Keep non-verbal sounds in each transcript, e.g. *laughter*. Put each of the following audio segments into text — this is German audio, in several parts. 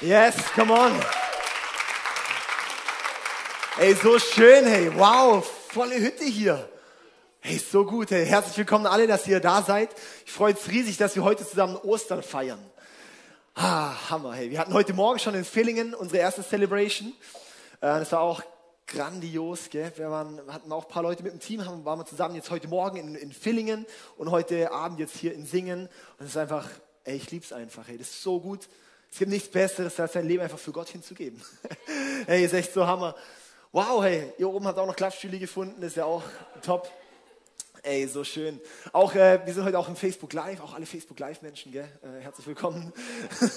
Yes, come on. Ey, so schön, hey, wow, volle Hütte hier. Hey, so gut, hey, herzlich willkommen alle, dass ihr da seid. Ich freue mich riesig, dass wir heute zusammen Ostern feiern. Ah, Hammer, hey. Wir hatten heute Morgen schon in Villingen unsere erste Celebration. Äh, das war auch grandios, gell? Wir waren, hatten auch ein paar Leute mit dem Team, waren wir zusammen jetzt heute Morgen in, in Villingen und heute Abend jetzt hier in Singen. Und es ist einfach, ey, ich lieb's einfach, hey. Das ist so gut. Es gibt nichts Besseres, als sein Leben einfach für Gott hinzugeben. *laughs* hey, ist echt so Hammer. Wow, hey, ihr oben habt auch noch Klappstühle gefunden, ist ja auch top. Ey, so schön. Auch, äh, wir sind heute auch im Facebook Live, auch alle Facebook Live-Menschen, gell? Äh, herzlich willkommen.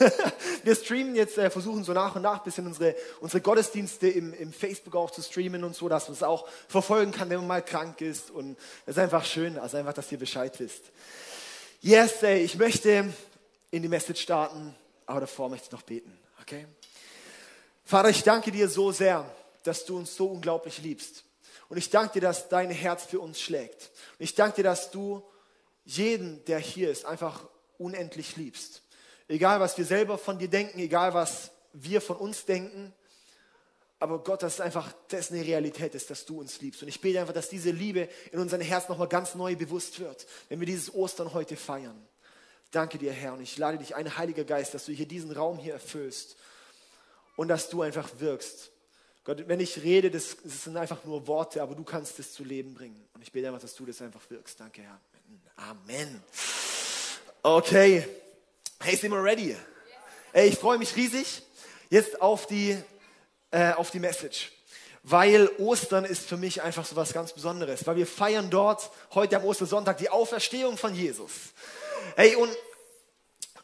*laughs* wir streamen jetzt, äh, versuchen so nach und nach ein bisschen unsere, unsere Gottesdienste im, im Facebook auch zu streamen und so, dass man es auch verfolgen kann, wenn man mal krank ist. Und es ist einfach schön, also einfach, dass ihr Bescheid wisst. Yes, ey, ich möchte in die Message starten, aber davor möchte ich noch beten, okay? Vater, ich danke dir so sehr, dass du uns so unglaublich liebst. Und ich danke dir, dass dein Herz für uns schlägt. Und ich danke dir, dass du jeden, der hier ist, einfach unendlich liebst. Egal, was wir selber von dir denken, egal, was wir von uns denken. Aber Gott, dass es einfach das eine Realität ist, dass du uns liebst. Und ich bete einfach, dass diese Liebe in unserem Herz nochmal ganz neu bewusst wird, wenn wir dieses Ostern heute feiern. Danke dir, Herr. Und ich lade dich ein, Heiliger Geist, dass du hier diesen Raum hier erfüllst und dass du einfach wirkst. Gott, wenn ich rede, das, das sind einfach nur Worte, aber du kannst es zu Leben bringen. Und ich bete einfach, dass du das einfach wirkst. Danke, Herr. Amen. Okay. Hey, sind wir ready? Hey, ich freue mich riesig jetzt auf die, äh, auf die Message. Weil Ostern ist für mich einfach so was ganz Besonderes. Weil wir feiern dort heute am Ostersonntag die Auferstehung von Jesus. Hey, und,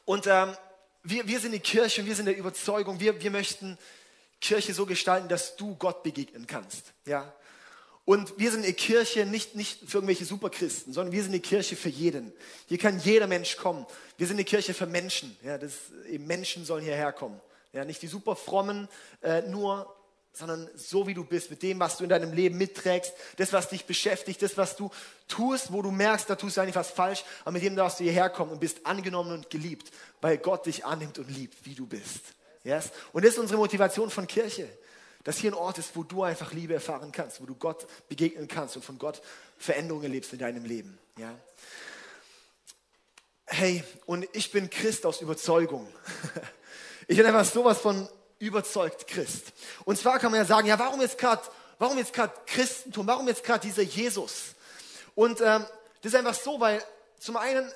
und ähm, wir, wir sind die Kirche und wir sind der Überzeugung, wir, wir möchten Kirche so gestalten, dass du Gott begegnen kannst. Ja? Und wir sind eine Kirche nicht, nicht für irgendwelche Superchristen, sondern wir sind eine Kirche für jeden. Hier kann jeder Mensch kommen. Wir sind eine Kirche für Menschen. Ja, das, Menschen sollen hierher kommen. Ja, nicht die super frommen äh, nur, sondern so wie du bist, mit dem, was du in deinem Leben mitträgst, das, was dich beschäftigt, das, was du tust, wo du merkst, da tust du eigentlich was falsch, aber mit dem darfst du hierher kommen und bist angenommen und geliebt, weil Gott dich annimmt und liebt, wie du bist. Yes? Und das ist unsere Motivation von Kirche. Dass hier ein Ort ist, wo du einfach Liebe erfahren kannst, wo du Gott begegnen kannst und von Gott Veränderungen erlebst in deinem Leben. Ja? Hey, und ich bin Christ aus Überzeugung. *laughs* Ich bin einfach sowas von überzeugt Christ. Und zwar kann man ja sagen, ja, warum jetzt gerade, warum jetzt gerade Christentum, warum jetzt gerade dieser Jesus? Und ähm, das ist einfach so, weil zum einen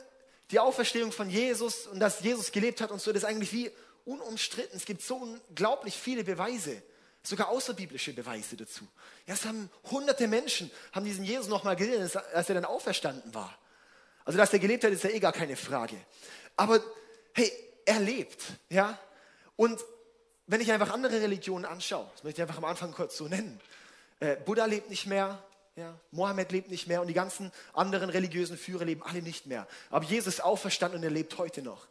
die Auferstehung von Jesus und dass Jesus gelebt hat und so, das ist eigentlich wie unumstritten. Es gibt so unglaublich viele Beweise, sogar außerbiblische Beweise dazu. Ja, es haben hunderte Menschen, haben diesen Jesus nochmal gesehen, als er dann auferstanden war. Also, dass er gelebt hat, ist ja eh gar keine Frage. Aber, hey, er lebt, ja. Und wenn ich einfach andere Religionen anschaue, das möchte ich einfach am Anfang kurz so nennen. Äh, Buddha lebt nicht mehr, ja, Mohammed lebt nicht mehr und die ganzen anderen religiösen Führer leben alle nicht mehr. Aber Jesus ist auferstanden und er lebt heute noch.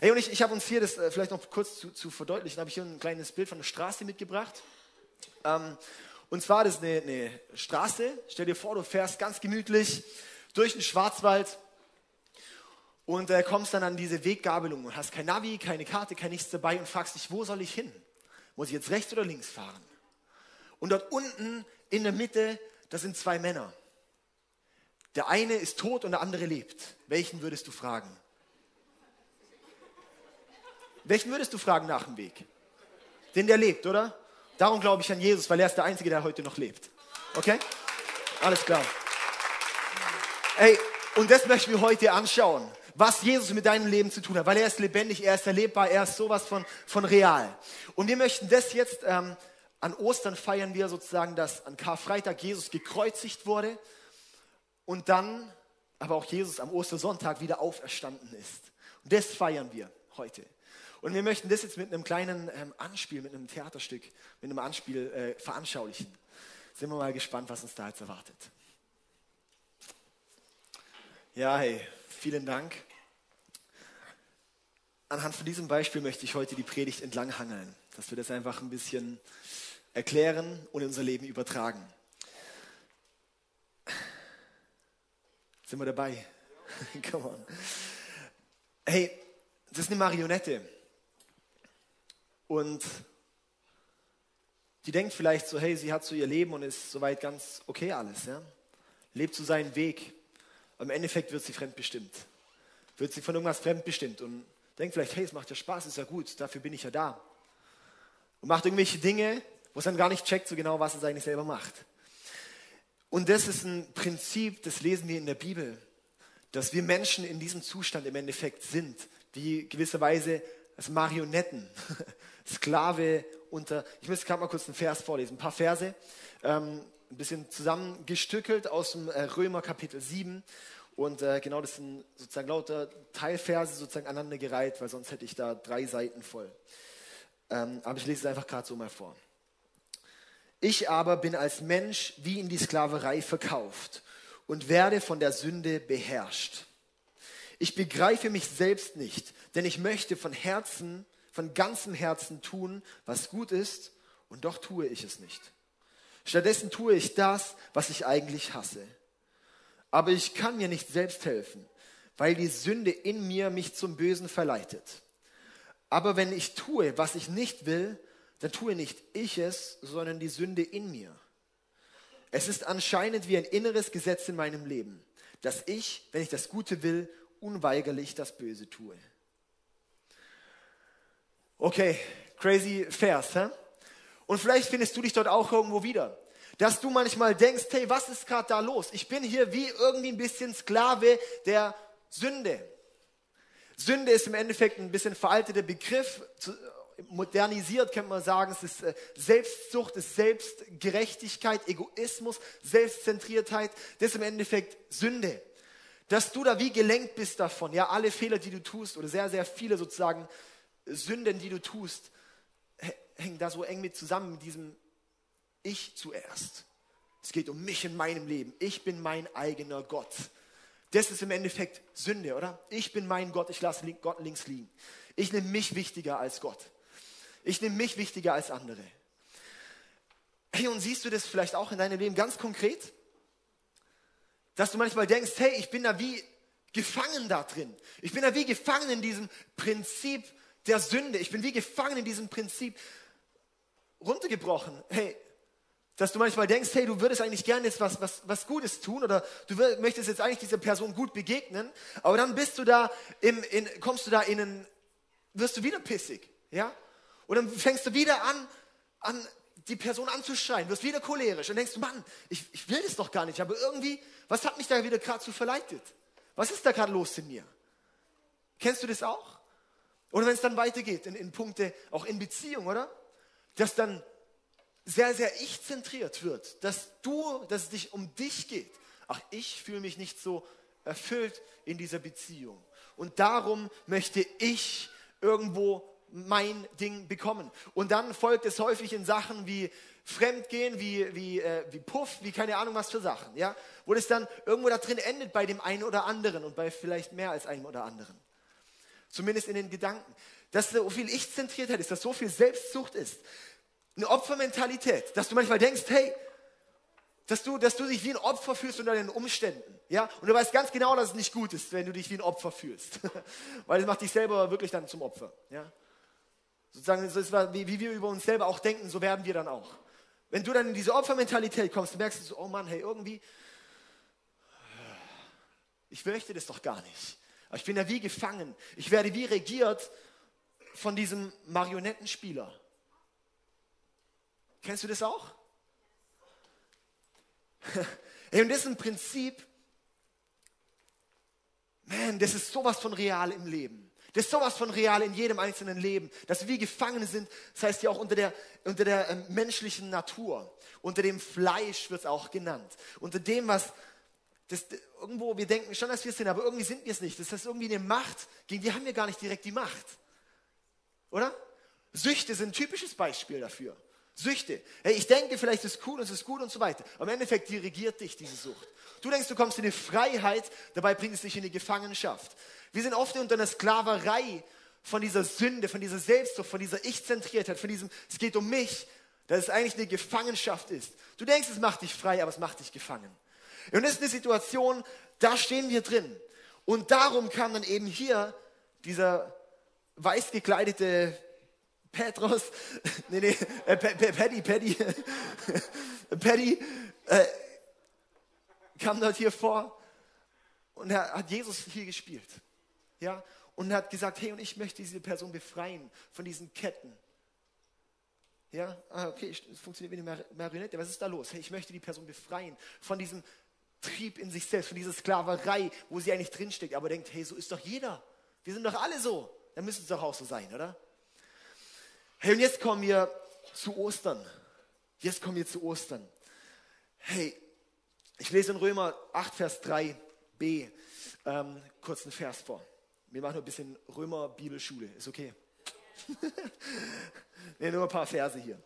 Hey, und ich, ich habe uns hier das äh, vielleicht noch kurz zu, zu verdeutlichen, habe ich hier ein kleines Bild von der Straße mitgebracht. Ähm, und zwar, das ist eine, eine Straße. Stell dir vor, du fährst ganz gemütlich durch den Schwarzwald und äh, kommst dann an diese Weggabelung und hast kein Navi, keine Karte, kein nichts dabei und fragst dich, wo soll ich hin? Muss ich jetzt rechts oder links fahren? Und dort unten in der Mitte, das sind zwei Männer. Der eine ist tot und der andere lebt. Welchen würdest du fragen? Welchen würdest du fragen nach dem Weg? Den, der lebt, oder? Darum glaube ich an Jesus, weil er ist der Einzige, der heute noch lebt. Okay? Alles klar. Ey, und das möchten wir heute anschauen, was Jesus mit deinem Leben zu tun hat, weil er ist lebendig, er ist erlebbar, er ist sowas von, von real. Und wir möchten das jetzt, ähm, an Ostern feiern wir sozusagen, dass an Karfreitag Jesus gekreuzigt wurde und dann aber auch Jesus am Ostersonntag wieder auferstanden ist. Und das feiern wir heute. Und wir möchten das jetzt mit einem kleinen ähm, Anspiel, mit einem Theaterstück, mit einem Anspiel äh, veranschaulichen. Sind wir mal gespannt, was uns da jetzt erwartet. Ja, hey, vielen Dank. Anhand von diesem Beispiel möchte ich heute die Predigt entlanghangeln, dass wir das einfach ein bisschen erklären und in unser Leben übertragen. Sind wir dabei? *laughs* Come on. Hey, das ist eine Marionette. Und die denkt vielleicht so, hey, sie hat so ihr Leben und ist soweit ganz okay alles. Ja? Lebt so seinen Weg. Im Endeffekt wird sie fremdbestimmt. Wird sie von irgendwas fremdbestimmt und denkt vielleicht, hey, es macht ja Spaß, ist ja gut, dafür bin ich ja da. Und macht irgendwelche Dinge, wo es dann gar nicht checkt so genau, was es eigentlich selber macht. Und das ist ein Prinzip, das lesen wir in der Bibel, dass wir Menschen in diesem Zustand im Endeffekt sind, wie gewisserweise als Marionetten, *laughs* Sklave unter. Ich muss gerade mal kurz einen Vers vorlesen, ein paar Verse, ähm, ein bisschen zusammengestückelt aus dem äh, Römer Kapitel 7. Und äh, genau das sind sozusagen lauter Teilverse sozusagen aneinandergereiht, weil sonst hätte ich da drei Seiten voll. Ähm, aber ich lese es einfach gerade so mal vor. Ich aber bin als Mensch wie in die Sklaverei verkauft und werde von der Sünde beherrscht. Ich begreife mich selbst nicht, denn ich möchte von Herzen, von ganzem Herzen tun, was gut ist, und doch tue ich es nicht. Stattdessen tue ich das, was ich eigentlich hasse. Aber ich kann mir nicht selbst helfen, weil die Sünde in mir mich zum Bösen verleitet. Aber wenn ich tue, was ich nicht will, dann tue nicht ich es, sondern die Sünde in mir. Es ist anscheinend wie ein inneres Gesetz in meinem Leben, dass ich, wenn ich das Gute will, unweigerlich das Böse tue. Okay, crazy Vers, hä? Und vielleicht findest du dich dort auch irgendwo wieder. Dass du manchmal denkst, hey, was ist gerade da los? Ich bin hier wie irgendwie ein bisschen Sklave der Sünde. Sünde ist im Endeffekt ein bisschen veralteter Begriff modernisiert, könnte man sagen, es ist äh, Selbstsucht, es ist Selbstgerechtigkeit, Egoismus, Selbstzentriertheit. Das ist im Endeffekt Sünde. Dass du da wie gelenkt bist davon, ja, alle Fehler, die du tust, oder sehr, sehr viele sozusagen Sünden, die du tust, hängen da so eng mit zusammen, mit diesem Ich zuerst. Es geht um mich in meinem Leben. Ich bin mein eigener Gott. Das ist im Endeffekt Sünde, oder? Ich bin mein Gott, ich lasse Gott links liegen. Ich nehme mich wichtiger als Gott. Ich nehme mich wichtiger als andere. Hey, und siehst du das vielleicht auch in deinem Leben ganz konkret? Dass du manchmal denkst, hey, ich bin da wie gefangen da drin. Ich bin da wie gefangen in diesem Prinzip der Sünde. Ich bin wie gefangen in diesem Prinzip runtergebrochen. Hey, dass du manchmal denkst, hey, du würdest eigentlich gerne jetzt was, was, was Gutes tun oder du möchtest jetzt eigentlich dieser Person gut begegnen, aber dann bist du da, im, in, kommst du da in einen, wirst du wieder pissig, ja? Und dann fängst du wieder an, an die Person anzuschreien, wirst wieder cholerisch und denkst Mann, ich, ich will das doch gar nicht, aber irgendwie, was hat mich da wieder gerade so verleitet? Was ist da gerade los in mir? Kennst du das auch? Oder wenn es dann weitergeht in, in Punkte, auch in Beziehung, oder? Dass dann sehr, sehr ich-zentriert wird, dass du, dass es dich um dich geht. Ach, ich fühle mich nicht so erfüllt in dieser Beziehung. Und darum möchte ich irgendwo mein Ding bekommen. Und dann folgt es häufig in Sachen wie Fremdgehen, wie, wie, äh, wie Puff, wie keine Ahnung was für Sachen, ja, wo das dann irgendwo da drin endet bei dem einen oder anderen und bei vielleicht mehr als einem oder anderen. Zumindest in den Gedanken. Dass so viel Ich-Zentriertheit ist, dass so viel Selbstsucht ist. Eine Opfermentalität, dass du manchmal denkst, hey, dass du, dass du dich wie ein Opfer fühlst unter den Umständen. Ja? Und du weißt ganz genau, dass es nicht gut ist, wenn du dich wie ein Opfer fühlst. *laughs* Weil es macht dich selber wirklich dann zum Opfer. Ja? Sozusagen, so ist, wie, wie wir über uns selber auch denken, so werden wir dann auch. Wenn du dann in diese Opfermentalität kommst, merkst du so, oh Mann, hey, irgendwie, ich möchte das doch gar nicht. Aber ich bin ja wie gefangen. Ich werde wie regiert von diesem Marionettenspieler. Kennst du das auch? *laughs* Hey, und das ist ein Prinzip, man, das ist sowas von real im Leben. Das ist sowas von real in jedem einzelnen Leben, dass wir Gefangene sind, das heißt ja auch unter der, unter der ähm, menschlichen Natur, unter dem Fleisch wird es auch genannt, unter dem, was das, irgendwo, wir denken schon, dass wir es sind, aber irgendwie sind wir es nicht. Das heißt, irgendwie eine Macht, gegen die haben wir gar nicht direkt die Macht. Oder? Süchte sind ein typisches Beispiel dafür. Süchte. Hey, ich denke, vielleicht ist es cool und es ist gut und so weiter. Aber im Endeffekt dirigiert dich diese Sucht. Du denkst, du kommst in die Freiheit, dabei bringt es dich in die Gefangenschaft. Wir sind oft unter einer Sklaverei von dieser Sünde, von dieser Selbstsucht, von dieser Ich-Zentriertheit, von diesem, es geht um mich, dass es eigentlich eine Gefangenschaft ist. Du denkst, es macht dich frei, aber es macht dich gefangen. Und das ist eine Situation, da stehen wir drin. Und darum kam dann eben hier dieser weiß gekleidete Petros, *laughs* nee, nee, äh, Paddy, Paddy, *laughs* Paddy äh, kam dort hier vor und er hat Jesus hier gespielt. Ja, und hat gesagt, hey, und ich möchte diese Person befreien von diesen Ketten. Ja, ah, okay, es funktioniert wie eine Marionette. Was ist da los? Hey, ich möchte die Person befreien von diesem Trieb in sich selbst, von dieser Sklaverei, wo sie eigentlich drinsteckt, aber denkt, hey, so ist doch jeder. Wir sind doch alle so. Dann müsste es doch auch so sein, oder? Hey, und jetzt kommen wir zu Ostern. Jetzt kommen wir zu Ostern. Hey, ich lese in Römer 8, Vers 3b ähm, kurz einen Vers vor. Wir machen ein bisschen Römer-Bibelschule. Ist okay? *laughs* nee, nur ein paar Verse hier,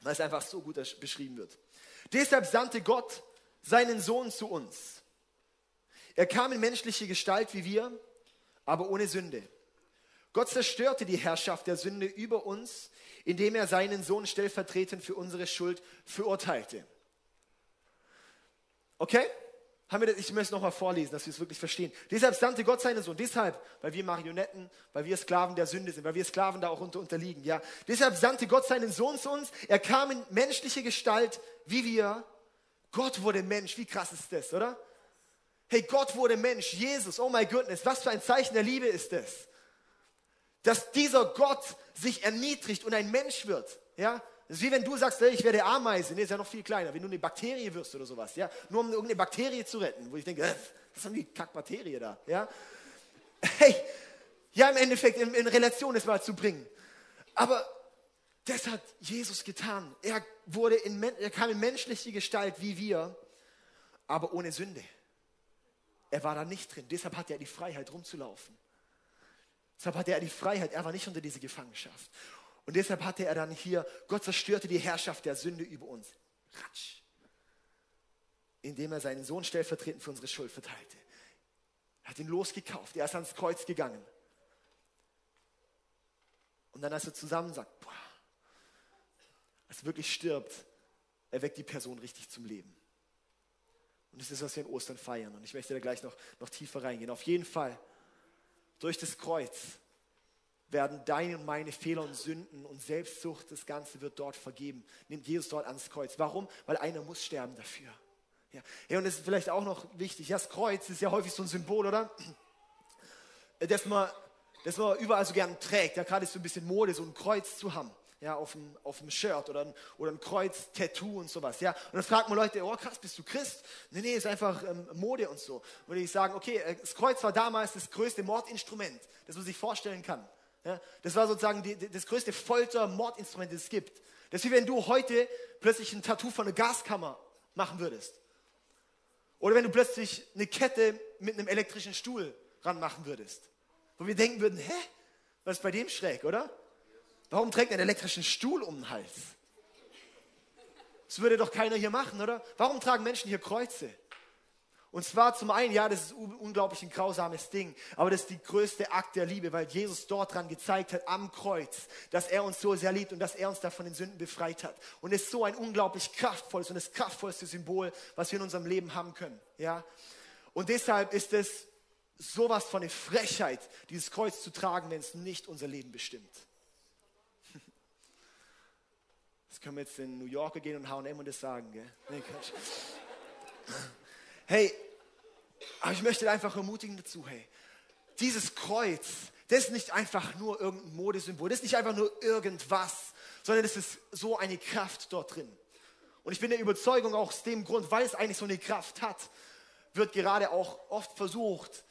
weil es einfach so gut beschrieben wird. Deshalb sandte Gott seinen Sohn zu uns. Er kam in menschliche Gestalt wie wir, aber ohne Sünde. Gott zerstörte die Herrschaft der Sünde über uns, indem er seinen Sohn stellvertretend für unsere Schuld verurteilte. Okay? Haben wir das? Ich möchte es nochmal vorlesen, dass wir es wirklich verstehen. Deshalb sandte Gott seinen Sohn. Deshalb, weil wir Marionetten, weil wir Sklaven der Sünde sind, weil wir Sklaven da auch unter, unterliegen. Ja? Deshalb sandte Gott seinen Sohn zu uns. Er kam in menschliche Gestalt wie wir Gott wurde Mensch, wie krass ist das, oder? Hey, Gott wurde Mensch, Jesus, oh my goodness, was für ein Zeichen der Liebe ist das? Dass dieser Gott sich erniedrigt und ein Mensch wird, ja? Das ist wie wenn du sagst, hey, ich werde Ameise, nee, ist ja noch viel kleiner, wenn du eine Bakterie wirst oder sowas, ja? Nur um irgendeine Bakterie zu retten, wo ich denke, äh, was haben die Kackbakterie da, ja? *laughs* Hey, ja, im Endeffekt in, in Relation das mal zu bringen. Aber das hat Jesus getan. Er, wurde in, er kam in menschliche Gestalt wie wir, aber ohne Sünde. Er war da nicht drin. Deshalb hatte er die Freiheit, rumzulaufen. Deshalb hatte er die Freiheit. Er war nicht unter diese Gefangenschaft. Und deshalb hatte er dann hier, Gott zerstörte die Herrschaft der Sünde über uns. Ratsch. Indem er seinen Sohn stellvertretend für unsere Schuld verteilte. Er hat ihn losgekauft. Er ist ans Kreuz gegangen. Und dann, als er zusammen sagt, boah, als wirklich stirbt, erweckt die Person richtig zum Leben. Und das ist, was wir in Ostern feiern. Und ich möchte da gleich noch, noch tiefer reingehen. Auf jeden Fall, durch das Kreuz werden deine und meine Fehler und Sünden und Selbstsucht, das Ganze wird dort vergeben. Nimmt Jesus dort ans Kreuz. Warum? Weil einer muss sterben dafür. Ja, ja und das ist vielleicht auch noch wichtig. Ja, das Kreuz ist ja häufig so ein Symbol, oder? Dass man, dass man überall so gern trägt. Ja, gerade ist so ein bisschen Mode, so ein Kreuz zu haben ja, auf dem, auf dem Shirt oder ein, oder ein Kreuz-Tattoo und sowas. Ja. Und dann fragt man Leute, oh krass, bist du Christ? Nee, nee, ist einfach ähm, Mode und so. Würde ich sagen, okay, äh, das Kreuz war damals das größte Mordinstrument, das man sich vorstellen kann. Ja. Das war sozusagen die, die, das größte Folter-Mordinstrument, das es gibt. Das ist wie wenn du heute plötzlich ein Tattoo von einer Gaskammer machen würdest. Oder wenn du plötzlich eine Kette mit einem elektrischen Stuhl ranmachen würdest. Wo wir denken würden, hä? Was ist bei dem schräg, oder? Warum trägt er einen elektrischen Stuhl um den Hals? Das würde doch keiner hier machen, oder? Warum tragen Menschen hier Kreuze? Und zwar zum einen, ja, das ist unglaublich ein grausames Ding, aber das ist die größte Akt der Liebe, weil Jesus dort dran gezeigt hat, am Kreuz, dass er uns so sehr liebt und dass er uns davon den Sünden befreit hat. Und es ist so ein unglaublich kraftvolles und das kraftvollste Symbol, was wir in unserem Leben haben können, ja. Und deshalb ist es sowas von eine Frechheit, dieses Kreuz zu tragen, wenn es nicht unser Leben bestimmt. Jetzt können wir jetzt in New Yorker gehen und H&M und das sagen, gell? Nee, hey, aber ich möchte einfach ermutigen dazu, hey, dieses Kreuz, das ist nicht einfach nur irgendein Modesymbol, das ist nicht einfach nur irgendwas, sondern es ist so eine Kraft dort drin. Und ich bin der Überzeugung, auch aus dem Grund, weil es eigentlich so eine Kraft hat, wird gerade auch oft versucht,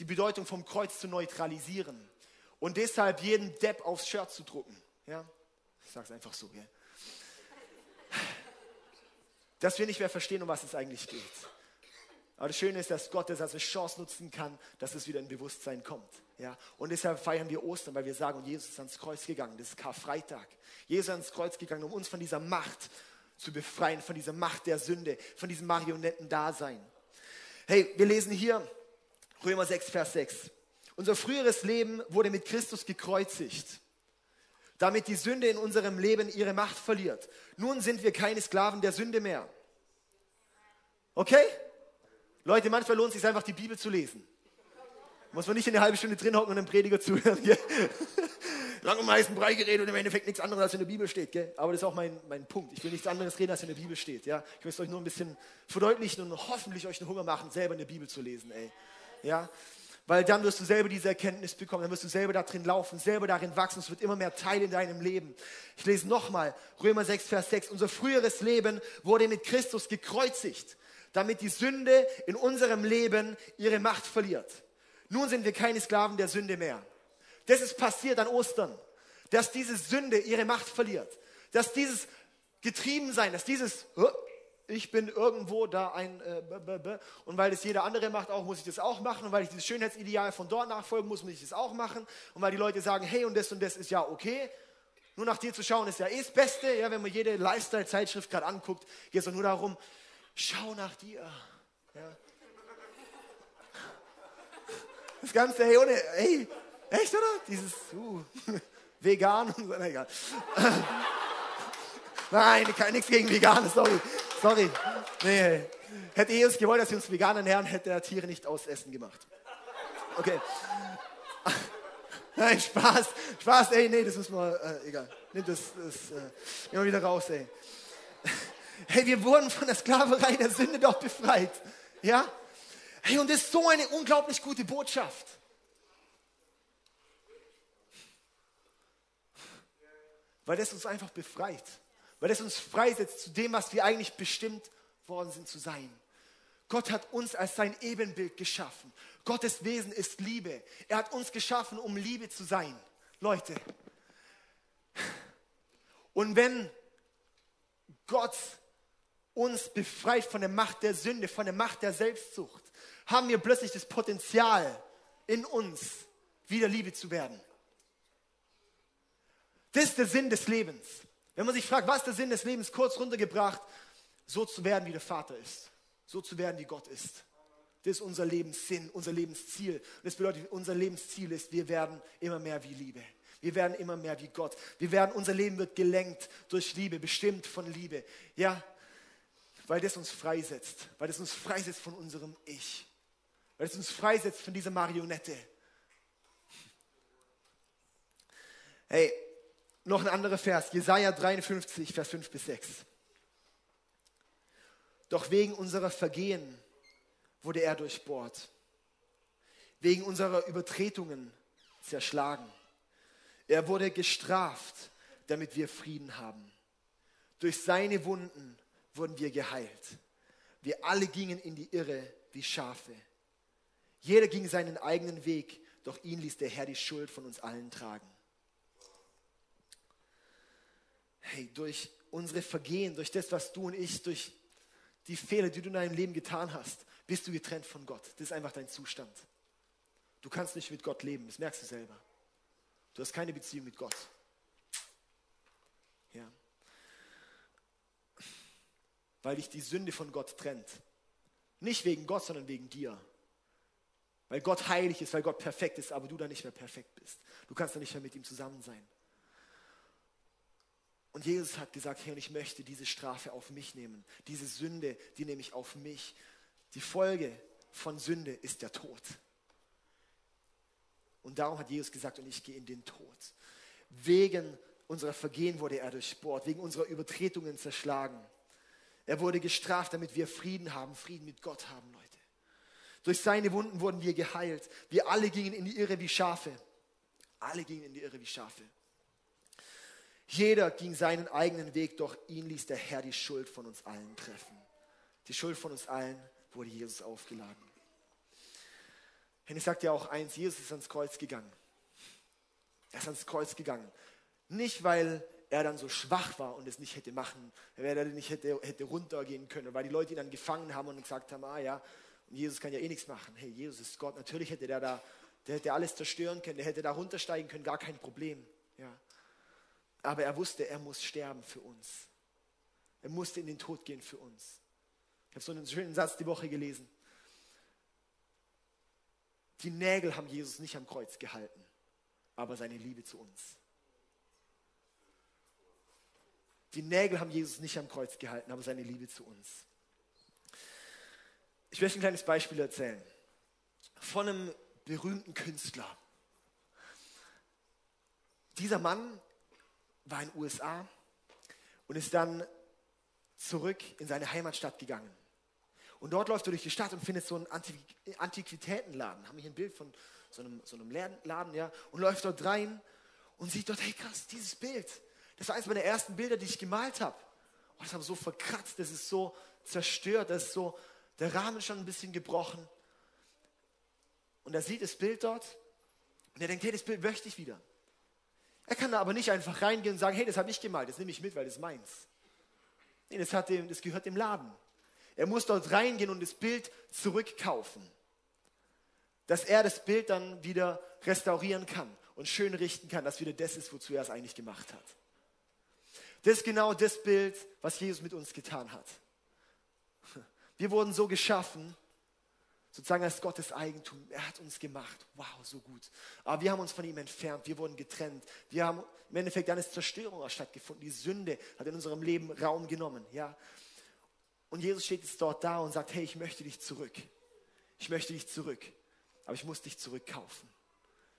die Bedeutung vom Kreuz zu neutralisieren und deshalb jeden Depp aufs Shirt zu drucken. Ja? Ich sage es einfach so. Gell? Dass wir nicht mehr verstehen, um was es eigentlich geht. Aber das Schöne ist, dass Gott das als Chance nutzen kann, dass es wieder in Bewusstsein kommt. Ja? Und deshalb feiern wir Ostern, weil wir sagen, Jesus ist ans Kreuz gegangen. Das ist Karfreitag. Jesus ist ans Kreuz gegangen, um uns von dieser Macht zu befreien, von dieser Macht der Sünde, von diesem Marionettendasein. Hey, wir lesen hier Römer 6, Vers 6. Unser früheres Leben wurde mit Christus gekreuzigt, damit die Sünde in unserem Leben ihre Macht verliert. Nun sind wir keine Sklaven der Sünde mehr. Okay? Leute, manchmal lohnt es sich einfach, die Bibel zu lesen. Muss man nicht in eine halbe Stunde drin hocken und einem Prediger zuhören. Gell? *laughs* Lang um heißen Brei geredet und im Endeffekt nichts anderes als in der Bibel steht. Gell? Aber das ist auch mein, mein Punkt. Ich will nichts anderes reden, als in der Bibel steht. Ja? Ich möchte euch nur ein bisschen verdeutlichen und hoffentlich euch einen Hunger machen, selber in der Bibel zu lesen. Ey. Ja? Weil dann wirst du selber diese Erkenntnis bekommen, dann wirst du selber da drin laufen, selber darin wachsen. Es wird immer mehr Teil in deinem Leben. Ich lese nochmal Römer 6, Vers 6. Unser früheres Leben wurde mit Christus gekreuzigt damit die Sünde in unserem Leben ihre Macht verliert. Nun sind wir keine Sklaven der Sünde mehr. Das ist passiert an Ostern, dass diese Sünde ihre Macht verliert, dass dieses Getriebensein, dass dieses ich bin irgendwo da ein äh, und weil das jeder andere macht auch, muss ich das auch machen und weil ich dieses Schönheitsideal von dort nachfolgen muss, muss ich das auch machen und weil die Leute sagen, hey und das und das ist ja okay, nur nach dir zu schauen ist ja eh das Beste, ja, wenn man jede Lifestyle-Zeitschrift gerade anguckt, geht es doch nur darum, schau nach dir. Ja. Das Ganze, hey, ohne, hey, echt, oder? Dieses, uh, *laughs* vegan und so, egal. *laughs* Nein, nichts gegen Veganer, sorry. Sorry. Nee, hätte Jesus gewollt, dass wir uns vegan ernähren, hätte er Tiere nicht aus Essen gemacht. Okay. Nein, Spaß. Spaß, ey, nee, das müssen wir, äh, egal. Nimm das, das äh, immer wieder raus, ey. Hey, wir wurden von der Sklaverei der Sünde doch befreit. Ja? Hey, und das ist so eine unglaublich gute Botschaft. Weil das uns einfach befreit. Weil das uns freisetzt zu dem, was wir eigentlich bestimmt worden sind zu sein. Gott hat uns als sein Ebenbild geschaffen. Gottes Wesen ist Liebe. Er hat uns geschaffen, um Liebe zu sein. Leute. Und wenn Gott uns befreit von der Macht der Sünde, von der Macht der Selbstsucht, haben wir plötzlich das Potenzial in uns, wieder Liebe zu werden. Das ist der Sinn des Lebens. Wenn man sich fragt, was der Sinn des Lebens, kurz runtergebracht, so zu werden, wie der Vater ist. So zu werden, wie Gott ist. Das ist unser Lebenssinn, unser Lebensziel. das bedeutet, unser Lebensziel ist, wir werden immer mehr wie Liebe. Wir werden immer mehr wie Gott. Wir werden, unser Leben wird gelenkt durch Liebe, bestimmt von Liebe. Ja, weil das uns freisetzt, weil das uns freisetzt von unserem Ich, weil es uns freisetzt von dieser Marionette. Hey, noch ein anderer Vers, Jesaja 53, Vers 5 bis 6. Doch wegen unserer Vergehen wurde er durchbohrt, wegen unserer Übertretungen zerschlagen. Er wurde gestraft, damit wir Frieden haben. Durch seine Wunden wurden wir geheilt. Wir alle gingen in die Irre wie Schafe. Jeder ging seinen eigenen Weg, doch ihn ließ der Herr die Schuld von uns allen tragen. Hey, durch unsere Vergehen, durch das, was du und ich, durch die Fehler, die du in deinem Leben getan hast, bist du getrennt von Gott. Das ist einfach dein Zustand. Du kannst nicht mit Gott leben, das merkst du selber. Du hast keine Beziehung mit Gott. Ja weil dich die Sünde von Gott trennt. Nicht wegen Gott, sondern wegen dir. Weil Gott heilig ist, weil Gott perfekt ist, aber du dann nicht mehr perfekt bist. Du kannst dann nicht mehr mit ihm zusammen sein. Und Jesus hat gesagt, hey, und ich möchte diese Strafe auf mich nehmen. Diese Sünde, die nehme ich auf mich. Die Folge von Sünde ist der Tod. Und darum hat Jesus gesagt, und ich gehe in den Tod. Wegen unserer Vergehen wurde er durchbohrt, wegen unserer Übertretungen zerschlagen. Er wurde gestraft, damit wir Frieden haben, Frieden mit Gott haben, Leute. Durch seine Wunden wurden wir geheilt. Wir alle gingen in die Irre wie Schafe. Alle gingen in die Irre wie Schafe. Jeder ging seinen eigenen Weg, doch ihn ließ der Herr die Schuld von uns allen treffen. Die Schuld von uns allen wurde Jesus aufgeladen. Und ich sage dir auch eins, Jesus ist ans Kreuz gegangen. Er ist ans Kreuz gegangen. Nicht, weil er dann so schwach war und es nicht hätte machen, weil er nicht hätte, hätte runtergehen können, weil die Leute ihn dann gefangen haben und gesagt haben, ah ja, Jesus kann ja eh nichts machen. Hey, Jesus ist Gott. Natürlich hätte der da, der hätte alles zerstören können, der hätte da runtersteigen können, gar kein Problem. Aber er wusste, er muss sterben für uns. Er musste in den Tod gehen für uns. Ich habe so einen schönen Satz die Woche gelesen. Die Nägel haben Jesus nicht am Kreuz gehalten, aber seine Liebe zu uns. Die Nägel haben Jesus nicht am Kreuz gehalten, aber seine Liebe zu uns. Ich möchte ein kleines Beispiel erzählen. Von einem berühmten Künstler. Dieser Mann war in den USA und ist dann zurück in seine Heimatstadt gegangen. Und dort läuft er durch die Stadt und findet so einen Antiquitätenladen. Haben wir hier ein Bild von so einem, so einem Laden, ja? Und läuft dort rein und sieht dort, hey krass, dieses Bild. Das war eines meiner ersten Bilder, die ich gemalt habe. Oh, das habe so verkratzt, das ist so zerstört, das ist so, der Rahmen schon ein bisschen gebrochen. Und er sieht das Bild dort und er denkt, hey, das Bild möchte ich wieder. Er kann da aber nicht einfach reingehen und sagen, hey, das habe ich gemalt, das nehme ich mit, weil das ist meins. Nee, das, hat dem, das gehört dem Laden. Er muss dort reingehen und das Bild zurückkaufen. Dass er das Bild dann wieder restaurieren kann und schön richten kann, dass wieder das ist, wozu er es eigentlich gemacht hat. Das ist genau das Bild, was Jesus mit uns getan hat. Wir wurden so geschaffen, sozusagen als Gottes Eigentum. Er hat uns gemacht. Wow, so gut. Aber wir haben uns von ihm entfernt. Wir wurden getrennt. Wir haben im Endeffekt ist Zerstörung stattgefunden. Die Sünde hat in unserem Leben Raum genommen. Ja. Und Jesus steht jetzt dort da und sagt, hey, ich möchte dich zurück. Ich möchte dich zurück. Aber ich muss dich zurückkaufen.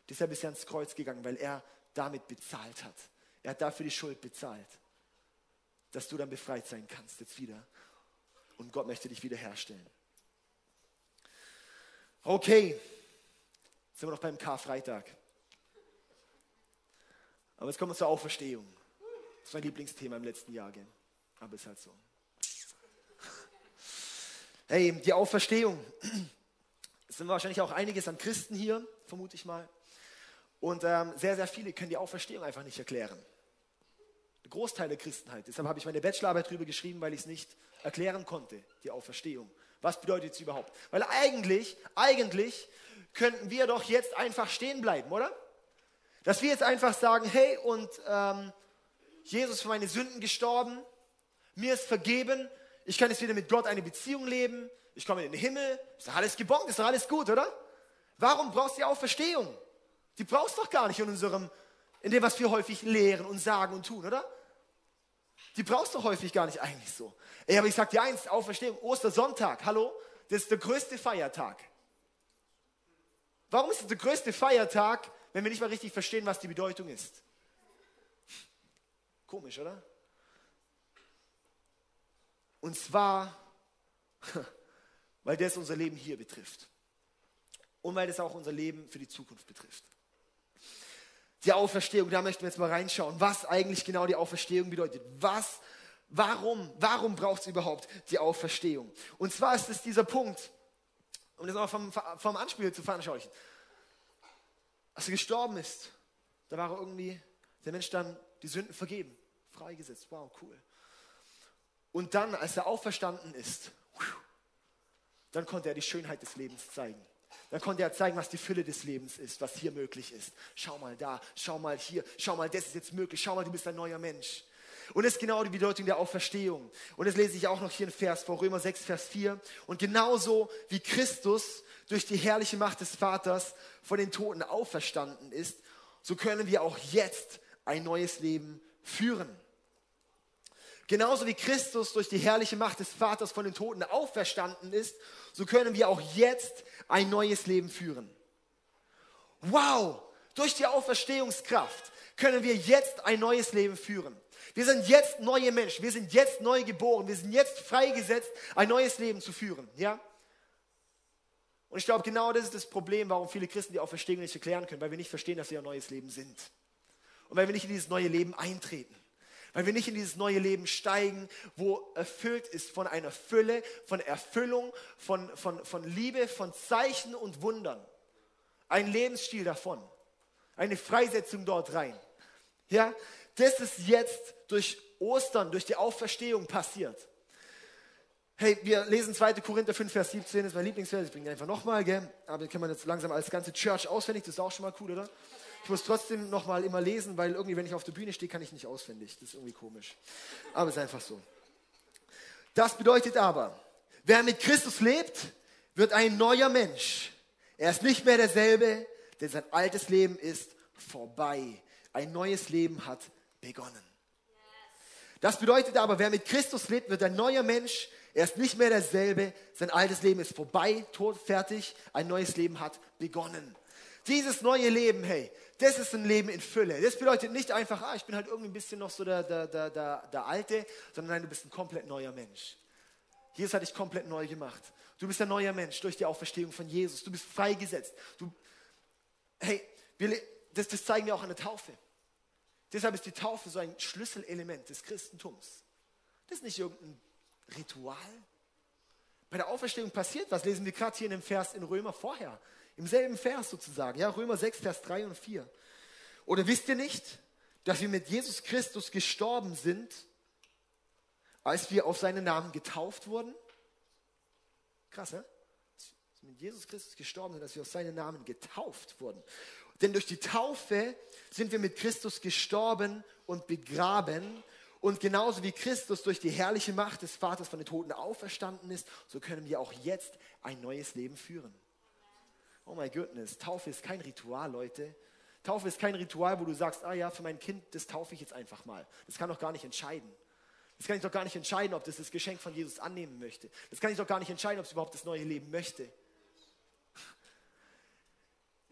Deshalb ist er ans Kreuz gegangen, weil er damit bezahlt hat. Er hat dafür die Schuld bezahlt. Dass du dann befreit sein kannst jetzt wieder. Und Gott möchte dich wiederherstellen. Okay, sind wir noch beim Karfreitag. Aber jetzt kommen wir zur Auferstehung. Das ist mein Lieblingsthema im letzten Jahr, gell? aber ist halt so. Hey, die Auferstehung. Es sind wahrscheinlich auch einiges an Christen hier, vermute ich mal. Und ähm, sehr, sehr viele können die Auferstehung einfach nicht erklären. Der Großteil der Christenheit. Deshalb habe ich meine Bachelorarbeit darüber geschrieben, weil ich es nicht erklären konnte, die Auferstehung. Was bedeutet es überhaupt? Weil eigentlich, eigentlich könnten wir doch jetzt einfach stehen bleiben, oder? Dass wir jetzt einfach sagen, hey, und ähm, Jesus für meine Sünden gestorben, mir ist vergeben, ich kann jetzt wieder mit Gott eine Beziehung leben, ich komme in den Himmel, ist doch alles gebongt, ist doch alles gut, oder? Warum brauchst du die Auferstehung? Die brauchst du doch gar nicht in unserem, in dem, was wir häufig lehren und sagen und tun, oder? Die brauchst du häufig gar nicht eigentlich so. Ey, aber ich sag dir eins, Auferstehung, Ostersonntag, hallo, das ist der größte Feiertag. Warum ist es der größte Feiertag, wenn wir nicht mal richtig verstehen, was die Bedeutung ist? Komisch, oder? Und zwar, *laughs* weil das unser Leben hier betrifft. Und weil das auch unser Leben für die Zukunft betrifft. Die Auferstehung, da möchten wir jetzt mal reinschauen, was eigentlich genau die Auferstehung bedeutet. Was, warum, warum braucht es überhaupt die Auferstehung? Und zwar ist es dieser Punkt, um das auch vom, vom Anspiel zu veranschaulichen. Als er gestorben ist, da war er irgendwie, der Mensch dann die Sünden vergeben, freigesetzt. Wow, cool. Und dann, als er auferstanden ist, dann konnte er die Schönheit des Lebens zeigen. Dann konnte er zeigen, was die Fülle des Lebens ist, was hier möglich ist. Schau mal da, schau mal hier, schau mal, das ist jetzt möglich, schau mal, du bist ein neuer Mensch. Und das ist genau die Bedeutung der Auferstehung. Und das lese ich auch noch hier in Vers vor Römer 6, Vers 4. Und genauso wie Christus durch die herrliche Macht des Vaters von den Toten auferstanden ist, so können wir auch jetzt ein neues Leben führen. Genauso wie Christus durch die herrliche Macht des Vaters von den Toten auferstanden ist, so können wir auch jetzt ein neues Leben führen. Wow! Durch die Auferstehungskraft können wir jetzt ein neues Leben führen. Wir sind jetzt neue Menschen. Wir sind jetzt neu geboren. Wir sind jetzt freigesetzt, ein neues Leben zu führen. Ja? Und ich glaube, genau das ist das Problem, warum viele Christen die Auferstehung nicht erklären können, weil wir nicht verstehen, dass wir ein neues Leben sind. und weil wir nicht in dieses neue Leben eintreten. Weil wir nicht in dieses neue Leben steigen, wo erfüllt ist von einer Fülle, von Erfüllung, von, von, von Liebe, von Zeichen und Wundern. Ein Lebensstil davon. Eine Freisetzung dort rein. Ja, das ist jetzt durch Ostern, durch die Auferstehung passiert. Hey, wir lesen 2. Korinther 5, Vers 17, das ist mein Lieblingsvers, ich bringe einfach nochmal, gell? Aber den kann man jetzt langsam als ganze Church auswendig, das ist auch schon mal cool, oder? Ich muss trotzdem nochmal immer lesen, weil irgendwie, wenn ich auf der Bühne stehe, kann ich nicht auswendig. Das ist irgendwie komisch. Aber es ist einfach so. Das bedeutet aber, wer mit Christus lebt, wird ein neuer Mensch. Er ist nicht mehr derselbe, denn sein altes Leben ist vorbei. Ein neues Leben hat begonnen. Das bedeutet aber, wer mit Christus lebt, wird ein neuer Mensch. Er ist nicht mehr derselbe. Sein altes Leben ist vorbei, tot, fertig. Ein neues Leben hat begonnen. Dieses neue Leben, hey, das ist ein Leben in Fülle. Das bedeutet nicht einfach, ah, ich bin halt irgendwie ein bisschen noch so der, der, der, der, der Alte, sondern nein, du bist ein komplett neuer Mensch. Jesus hat dich komplett neu gemacht. Du bist ein neuer Mensch durch die Auferstehung von Jesus. Du bist freigesetzt. Du, hey, wir, das, das zeigen wir auch an der Taufe. Deshalb ist die Taufe so ein Schlüsselelement des Christentums. Das ist nicht irgendein Ritual. Bei der Auferstehung passiert was, lesen wir gerade hier in dem Vers in Römer vorher. Im selben Vers sozusagen, ja, Römer 6, Vers 3 und 4. Oder wisst ihr nicht, dass wir mit Jesus Christus gestorben sind, als wir auf seinen Namen getauft wurden? Krass, ne? Dass wir mit Jesus Christus gestorben sind, dass wir auf seinen Namen getauft wurden. Denn durch die Taufe sind wir mit Christus gestorben und begraben. Und genauso wie Christus durch die herrliche Macht des Vaters von den Toten auferstanden ist, so können wir auch jetzt ein neues Leben führen. Oh my goodness, Taufe ist kein Ritual, Leute. Taufe ist kein Ritual, wo du sagst, ah ja, für mein Kind, das taufe ich jetzt einfach mal. Das kann doch gar nicht entscheiden. Das kann ich doch gar nicht entscheiden, ob das das Geschenk von Jesus annehmen möchte. Das kann ich doch gar nicht entscheiden, ob es überhaupt das neue Leben möchte.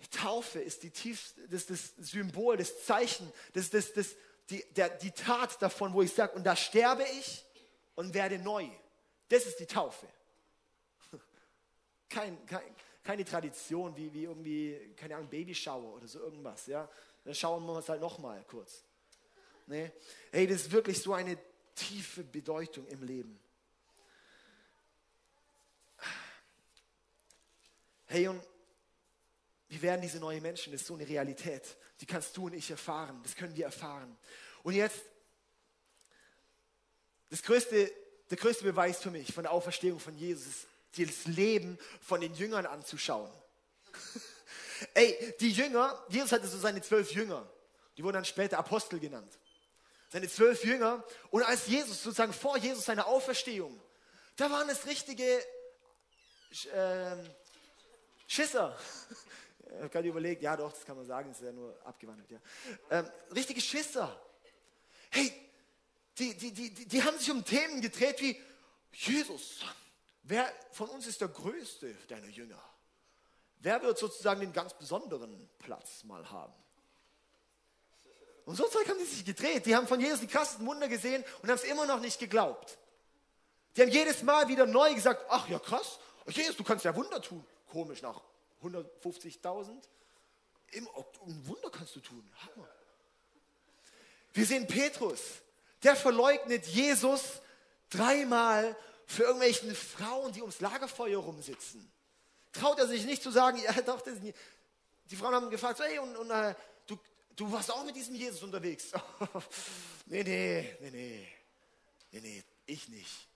Taufe ist die tiefste, das, das Symbol, das Zeichen, das, das, das, die, der, die Tat davon, wo ich sage, und da sterbe ich und werde neu. Das ist die Taufe. *laughs* Kein, kein, keine Tradition wie, wie irgendwie, keine Ahnung, Babyshower oder so irgendwas. Ja? Dann schauen wir uns halt nochmal kurz. Nee? Hey, das ist wirklich so eine tiefe Bedeutung im Leben. Hey, und wir werden diese neuen Menschen, das ist so eine Realität. Die kannst du und ich erfahren. Das können wir erfahren. Und jetzt, das größte, der größte Beweis für mich von der Auferstehung von Jesus ist, das Leben von den Jüngern anzuschauen. *laughs* Ey, die Jünger, Jesus hatte so seine zwölf Jünger. Die wurden dann später Apostel genannt. Seine zwölf Jünger. Und als Jesus, sozusagen vor Jesus seine Auferstehung, da waren es richtige äh, Schisser. *laughs* Ich habe gerade überlegt, ja doch, das kann man sagen, das ist ja nur abgewandelt. Ja. Ähm, richtige Schisser. Hey, die, die, die, die haben sich um Themen gedreht wie, Jesus, wer von uns ist der Größte deiner Jünger? Wer wird sozusagen den ganz besonderen Platz mal haben? Und so Zeug haben die sich gedreht. Die haben von Jesus die krassesten Wunder gesehen und haben es immer noch nicht geglaubt. Die haben jedes Mal wieder neu gesagt, ach ja krass, Jesus, du kannst ja Wunder tun. Komisch, nach 150.000. Ein Wunder kannst du tun. Hammer. Wir sehen Petrus, der verleugnet Jesus dreimal für irgendwelche Frauen, die ums Lagerfeuer rumsitzen. Traut er sich nicht zu sagen, ja *laughs* doch, das nicht. die Frauen haben gefragt, hey, und, und äh, du, du warst auch mit diesem Jesus unterwegs. *laughs* nee, nee, nee, nee, nee, nee, ich nicht.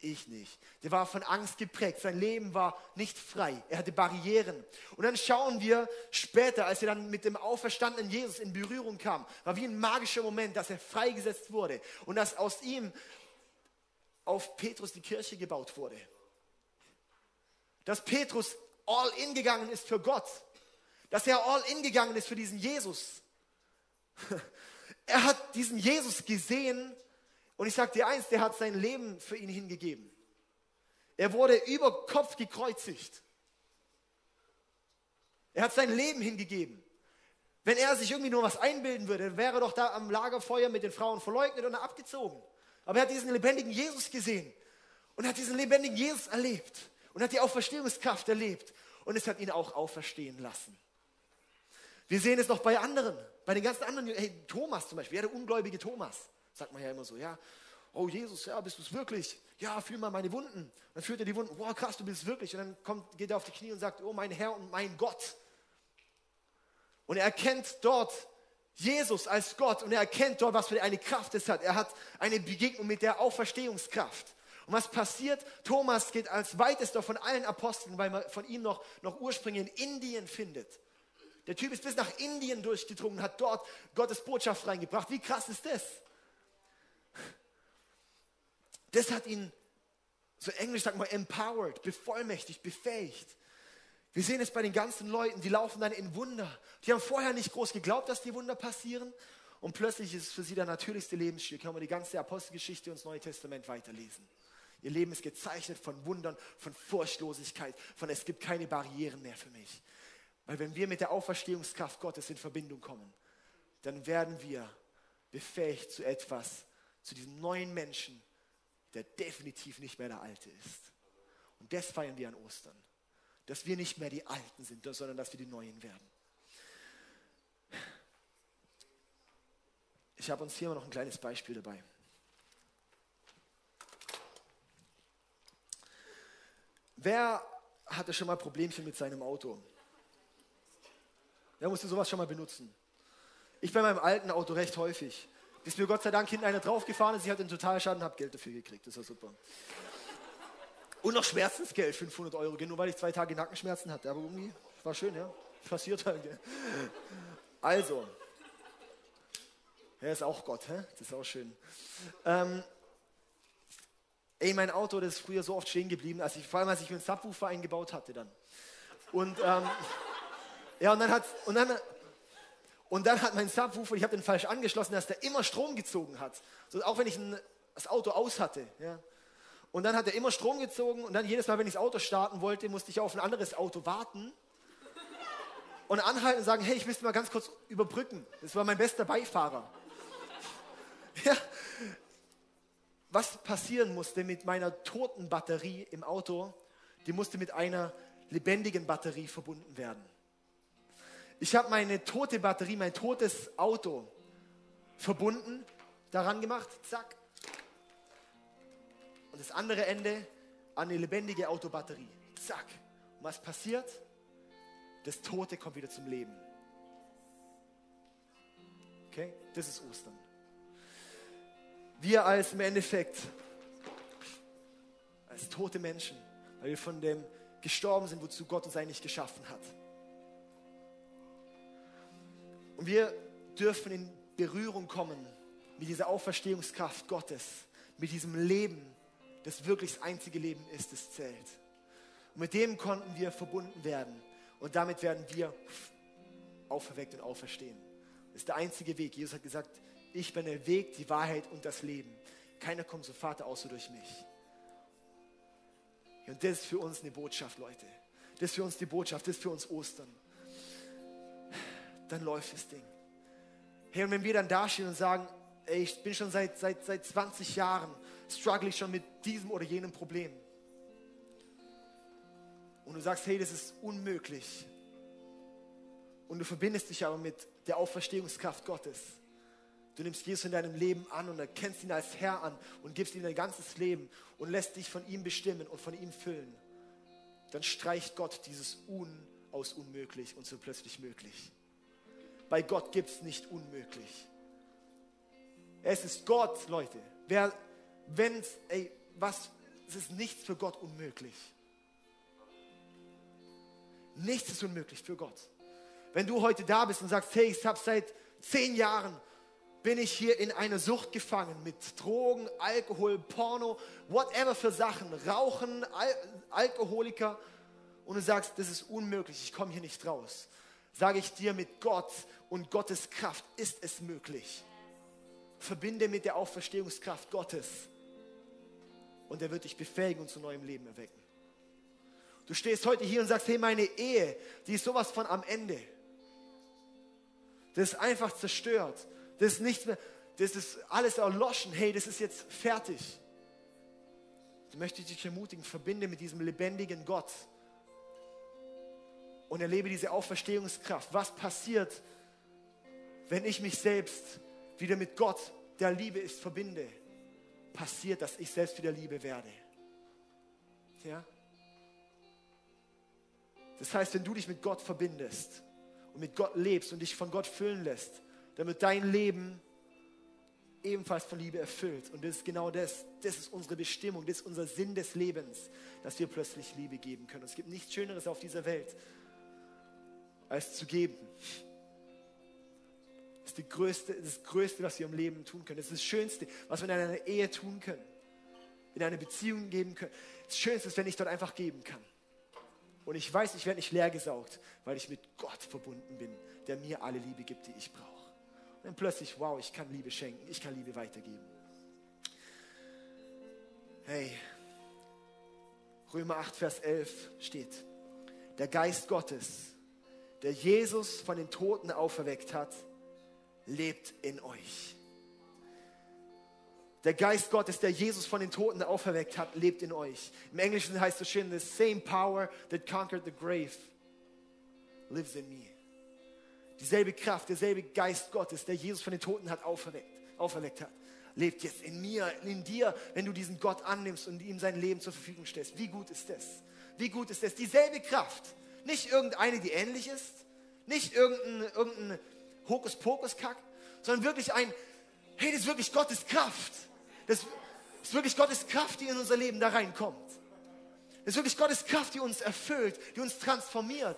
Ich nicht. Der war von Angst geprägt. Sein Leben war nicht frei. Er hatte Barrieren. Und dann schauen wir später, als er dann mit dem auferstandenen Jesus in Berührung kam, war wie ein magischer Moment, dass er freigesetzt wurde und dass aus ihm auf Petrus die Kirche gebaut wurde. Dass Petrus all in gegangen ist für Gott. Dass er all in gegangen ist für diesen Jesus. *laughs* Er hat diesen Jesus gesehen und ich sage dir eins, der hat sein Leben für ihn hingegeben. Er wurde über Kopf gekreuzigt. Er hat sein Leben hingegeben. Wenn er sich irgendwie nur was einbilden würde, wäre er doch da am Lagerfeuer mit den Frauen verleugnet und abgezogen. Aber er hat diesen lebendigen Jesus gesehen und hat diesen lebendigen Jesus erlebt und hat die Auferstehungskraft erlebt und es hat ihn auch auferstehen lassen. Wir sehen es noch bei anderen Bei den ganzen anderen, hey, Thomas zum Beispiel, ja, der ungläubige Thomas, sagt man ja immer so, ja. Oh Jesus, ja, bist du es wirklich? Ja, fühl mal meine Wunden. Dann fühlt er die Wunden, wow, krass, du bist es wirklich. Und dann kommt, geht er auf die Knie und sagt, oh mein Herr und mein Gott. Und er erkennt dort Jesus als Gott und er erkennt dort, was für eine Kraft es hat. Er hat eine Begegnung mit der Auferstehungskraft. Und was passiert? Thomas geht als weitester von allen Aposteln, weil man von ihm noch, noch Ursprünge in Indien findet. Der Typ ist bis nach Indien durchgedrungen, hat dort Gottes Botschaft reingebracht. Wie krass ist das? Das hat ihn, so englisch sagt man, empowered, bevollmächtigt, befähigt. Wir sehen es bei den ganzen Leuten, die laufen dann in Wunder. Die haben vorher nicht groß geglaubt, dass die Wunder passieren. Und plötzlich ist es für sie der natürlichste Lebensstil. Können wir die ganze Apostelgeschichte und das Neue Testament weiterlesen. Ihr Leben ist gezeichnet von Wundern, von Furchtlosigkeit, von es gibt keine Barrieren mehr für mich. Weil wenn wir mit der Auferstehungskraft Gottes in Verbindung kommen, dann werden wir befähigt zu etwas, zu diesem neuen Menschen, der definitiv nicht mehr der Alte ist. Und das feiern wir an Ostern. Dass wir nicht mehr die Alten sind, sondern dass wir die Neuen werden. Ich habe uns hier noch ein kleines Beispiel dabei. Wer hatte schon mal Problemchen mit seinem Auto? Wer musste sowas schon mal benutzen? Ich bei meinem alten Auto recht häufig. Bis mir Gott sei Dank hinten einer draufgefahren ist, ich hatte einen Totalschaden und habe Geld dafür gekriegt. Das war super. Und noch Schmerzensgeld, 500 Euro, nur weil ich zwei Tage Nackenschmerzen hatte. Aber irgendwie war schön, ja. Passiert halt. Gell? Also, er ist auch Gott, hä? das ist auch schön. Ähm, ey, mein Auto, das ist früher so oft stehen geblieben, als ich, vor allem als ich einen Subwoofer eingebaut hatte dann. Und ähm, *laughs* ja, und dann hat und dann und dann hat mein Subwoofer, ich habe den falsch angeschlossen, dass der immer Strom gezogen hat. So, auch wenn ich ein, das Auto aus hatte. Ja. Und dann hat er immer Strom gezogen und dann jedes Mal, wenn ich das Auto starten wollte, musste ich auf ein anderes Auto warten und anhalten und sagen, hey, ich müsste mal ganz kurz überbrücken. Das war mein bester Beifahrer. *laughs* Ja. Was passieren musste mit meiner toten Batterie im Auto, die musste mit einer lebendigen Batterie verbunden werden. Ich habe meine tote Batterie, mein totes Auto verbunden, daran gemacht, zack. Und das andere Ende an eine lebendige Autobatterie, zack. Und was passiert? Das Tote kommt wieder zum Leben. Okay, das ist Ostern. Wir als im Endeffekt, als tote Menschen, weil wir von dem gestorben sind, wozu Gott uns eigentlich geschaffen hat. Und wir dürfen in Berührung kommen mit dieser Auferstehungskraft Gottes, mit diesem Leben, das wirklich das einzige Leben ist, das zählt. Und mit dem konnten wir verbunden werden. Und damit werden wir auferweckt und auferstehen. Das ist der einzige Weg. Jesus hat gesagt, ich bin der Weg, die Wahrheit und das Leben. Keiner kommt zum Vater außer durch mich. Und das ist für uns eine Botschaft, Leute. Das ist für uns die Botschaft, das ist für uns Ostern dann läuft das Ding. Hey, und wenn wir dann dastehen und sagen, ey, ich bin schon seit, seit, seit 20 Jahren, struggle ich schon mit diesem oder jenem Problem. Und du sagst, hey, das ist unmöglich. Und du verbindest dich aber mit der Auferstehungskraft Gottes. Du nimmst Jesus in deinem Leben an und erkennst ihn als Herr an und gibst ihm dein ganzes Leben und lässt dich von ihm bestimmen und von ihm füllen. Dann streicht Gott dieses Un aus unmöglich und so plötzlich möglich. Bei Gott gibt es nicht unmöglich. Es ist Gott, Leute. Wer, wenn's, ey, was, es ist nichts für Gott unmöglich. Nichts ist unmöglich für Gott. Wenn du heute da bist und sagst, hey, ich habe seit zehn Jahren bin ich hier in einer Sucht gefangen mit Drogen, Alkohol, Porno, whatever für Sachen, Rauchen, Al Alkoholiker und du sagst, das ist unmöglich, ich komme hier nicht raus sage ich dir, mit Gott und Gottes Kraft ist es möglich. Verbinde mit der Auferstehungskraft Gottes und er wird dich befähigen und zu neuem Leben erwecken. Du stehst heute hier und sagst, hey, meine Ehe, die ist sowas von am Ende. Das ist einfach zerstört. Das ist nichts mehr, das ist alles erloschen. Hey, das ist jetzt fertig. Ich möchte dich ermutigen, verbinde mit diesem lebendigen Gott und erlebe diese Auferstehungskraft. Was passiert, wenn ich mich selbst wieder mit Gott, der Liebe ist, verbinde, passiert, dass ich selbst wieder Liebe werde. Ja? Das heißt, wenn du dich mit Gott verbindest und mit Gott lebst und dich von Gott füllen lässt, dann wird dein Leben ebenfalls von Liebe erfüllt. Und das ist genau das. Das ist unsere Bestimmung, das ist unser Sinn des Lebens, dass wir plötzlich Liebe geben können. Und es gibt nichts Schöneres auf dieser Welt, als zu geben. Die größte, das Größte, was wir im Leben tun können. Das ist das Schönste, was wir in einer Ehe tun können, in einer Beziehung geben können. Das Schönste ist, wenn ich dort einfach geben kann. Und ich weiß, ich werde nicht leer gesaugt, weil ich mit Gott verbunden bin, der mir alle Liebe gibt, die ich brauche. Und dann plötzlich, wow, ich kann Liebe schenken, ich kann Liebe weitergeben. Hey, Römer 8, Vers 11 steht, der Geist Gottes, der Jesus von den Toten auferweckt hat, lebt in euch. Der Geist Gottes, der Jesus von den Toten auferweckt hat, lebt in euch. Im Englischen heißt es schön, the same power that conquered the grave lives in me. Dieselbe Kraft, derselbe Geist Gottes, der Jesus von den Toten hat auferweckt, auferweckt hat, lebt jetzt in mir, in dir, wenn du diesen Gott annimmst und ihm sein Leben zur Verfügung stellst. Wie gut ist das? Wie gut ist das? Dieselbe Kraft. Nicht irgendeine, die ähnlich ist. Nicht irgendein, irgendein Hokuspokus-Kack, sondern wirklich ein, hey, das ist wirklich Gottes Kraft. Das ist wirklich Gottes Kraft, die in unser Leben da reinkommt. Das ist wirklich Gottes Kraft, die uns erfüllt, die uns transformiert.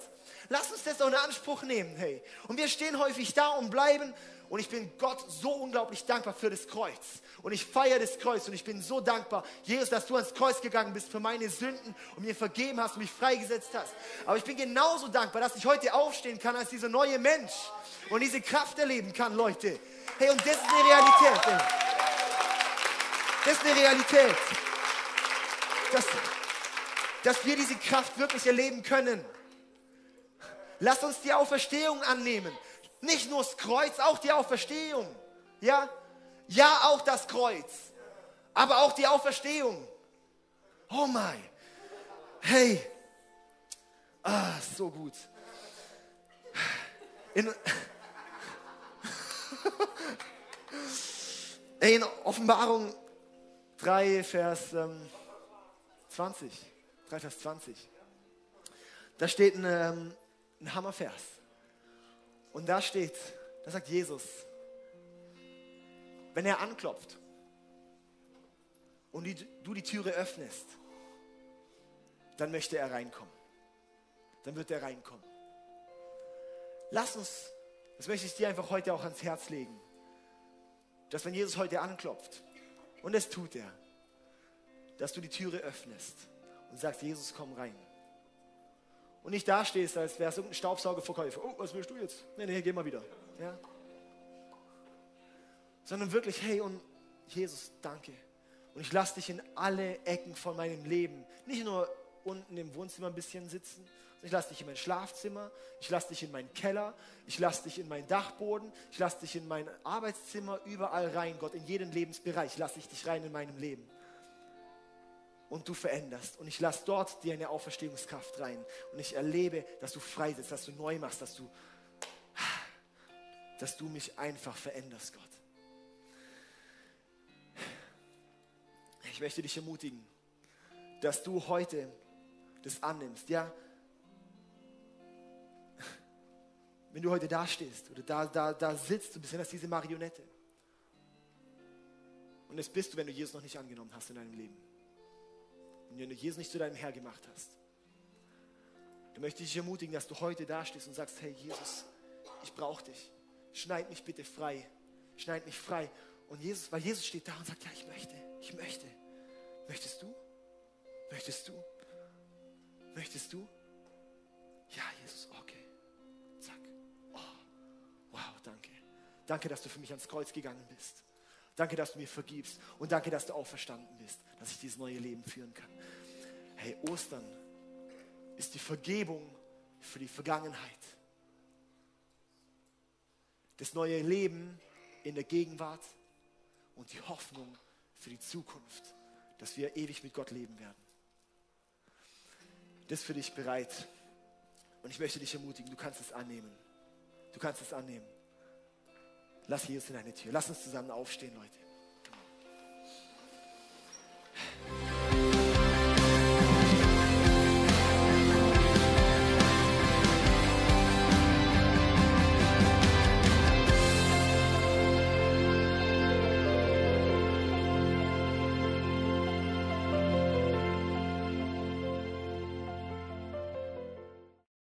Lass uns das auch in Anspruch nehmen, hey. Und wir stehen häufig da und bleiben. Und ich bin Gott so unglaublich dankbar für das Kreuz. Und ich feiere das Kreuz und ich bin so dankbar, Jesus, dass du ans Kreuz gegangen bist für meine Sünden und mir vergeben hast und mich freigesetzt hast. Aber ich bin genauso dankbar, dass ich heute aufstehen kann als dieser neue Mensch und diese Kraft erleben kann, Leute. Hey, und das ist eine Realität. Ey. Das ist eine Realität. Dass, dass wir diese Kraft wirklich erleben können. Lass uns die Auferstehung annehmen. Nicht nur das Kreuz, auch die Auferstehung. Ja? Ja, auch das Kreuz. Aber auch die Auferstehung. Oh mein. Hey. Ah, so gut. In, *laughs* in Offenbarung 3, Vers ähm, 20. 3, Vers 20. Da steht ein, ähm, ein Hammervers. Und da steht, da sagt Jesus, wenn er anklopft und die, du die Türe öffnest, dann möchte er reinkommen. Dann wird er reinkommen. Lass uns, das möchte ich dir einfach heute auch ans Herz legen, dass wenn Jesus heute anklopft, und es tut er, dass du die Türe öffnest und sagst, Jesus, komm rein. Und nicht dastehst, als wärst du ein Staubsaugerverkäufer. Oh, was willst du jetzt? Nee, nee, geh mal wieder. Ja? Sondern wirklich, hey, und Jesus, danke. Und ich lasse dich in alle Ecken von meinem Leben, nicht nur unten im Wohnzimmer ein bisschen sitzen, ich lasse dich in mein Schlafzimmer, ich lasse dich in meinen Keller, ich lasse dich in meinen Dachboden, ich lasse dich in mein Arbeitszimmer, überall rein, Gott, in jeden Lebensbereich lasse ich dich rein in meinem Leben. Und du veränderst. Und ich lasse dort dir eine Auferstehungskraft rein. Und ich erlebe, dass du freisetzt, dass du neu machst, dass du, dass du mich einfach veränderst, Gott. Ich möchte dich ermutigen, dass du heute das annimmst. Ja, wenn du heute da stehst oder da, da, da sitzt, du bist ja diese Marionette. Und das bist du, wenn du Jesus noch nicht angenommen hast in deinem Leben. Wenn du Jesus nicht zu deinem Herr gemacht hast. Dann möchte ich dich ermutigen, dass du heute da stehst und sagst, hey Jesus, ich brauche dich. Schneid mich bitte frei. Schneid mich frei. Und Jesus, weil Jesus steht da und sagt, ja, ich möchte, ich möchte. Möchtest du? Möchtest du? Möchtest du? Ja, Jesus, okay. Danke, dass du für mich ans Kreuz gegangen bist. Danke, dass du mir vergibst. Und danke, dass du auferstanden bist, dass ich dieses neue Leben führen kann. Hey, Ostern ist die Vergebung für die Vergangenheit. Das neue Leben in der Gegenwart und die Hoffnung für die Zukunft, dass wir ewig mit Gott leben werden. Das für dich bereit. Und ich möchte dich ermutigen, du kannst es annehmen. Du kannst es annehmen. Lass Jesus in deine Tür. Lass uns zusammen aufstehen, Leute.